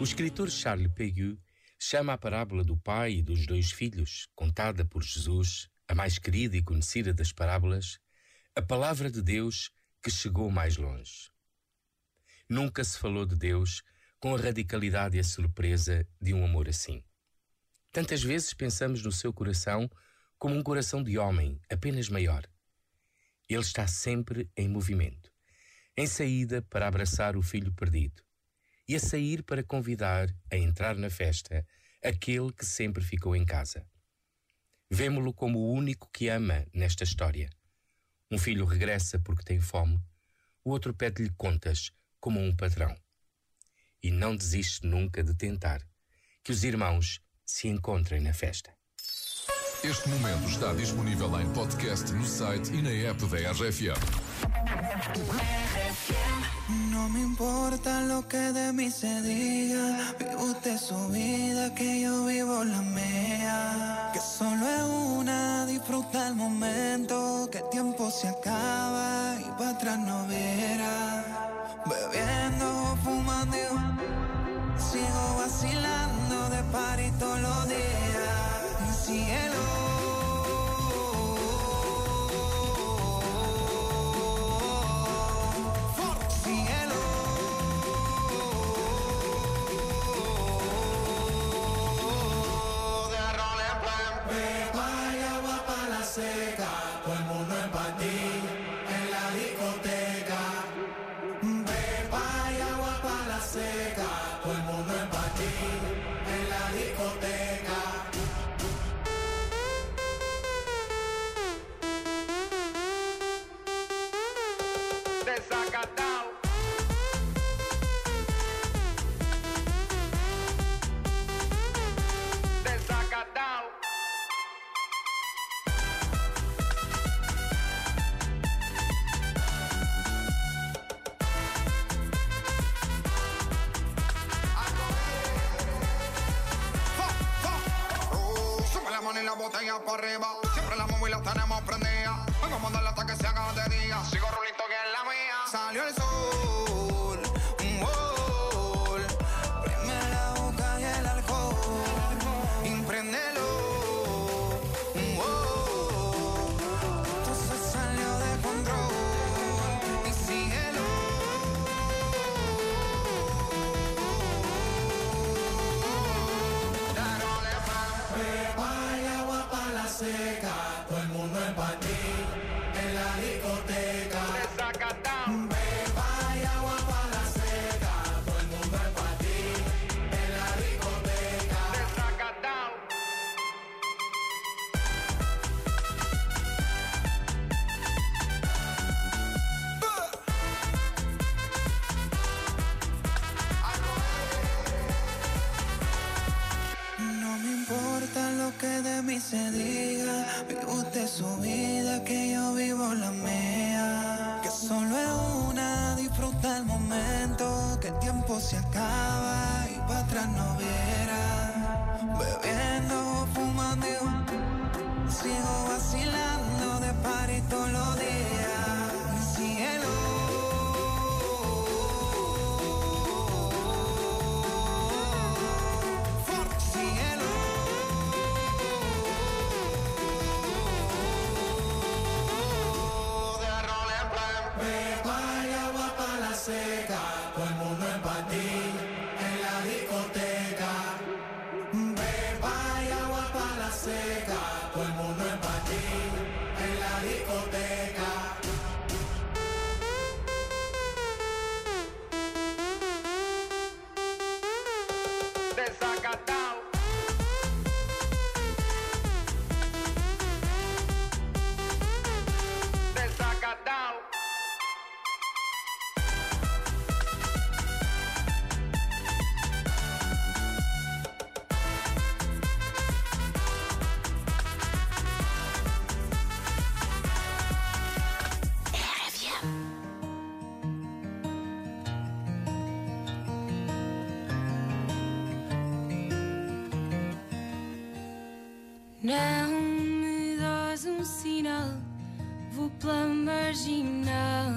O escritor Charles Peguy chama a parábola do pai e dos dois filhos, contada por Jesus, a mais querida e conhecida das parábolas, a palavra de Deus que chegou mais longe. Nunca se falou de Deus com a radicalidade e a surpresa de um amor assim. Tantas vezes pensamos no seu coração como um coração de homem, apenas maior. Ele está sempre em movimento, em saída para abraçar o filho perdido e a sair para convidar a entrar na festa aquele que sempre ficou em casa. Vemo-lo como o único que ama nesta história. Um filho regressa porque tem fome, o outro pede-lhe contas como um patrão. E não desiste nunca de tentar que os irmãos se encontrem na festa. Este momento está disponível em podcast no site e na app da RFM. No me importa lo que de mí se diga, vive usted su vida, que yo vivo la mía. Que solo es una, disfruta el momento, que el tiempo se acaba y para atrás no verá. Bebiendo, fumando, sigo vacilando de party todos los días. La botella para arriba. Siempre la móvil la tenemos prendida. Vengo a mandarle hasta que se haga de. Sigo rulito que es la mía. Salió el sol. Se diga, vive usted su vida, que yo vivo la mía. Que solo es una, disfruta el momento, que el tiempo se acaba y para atrás no viera. Bebiendo, fumando, sigo vacilando de par todos los días. você. Não me dás um sinal, vou pela marginal.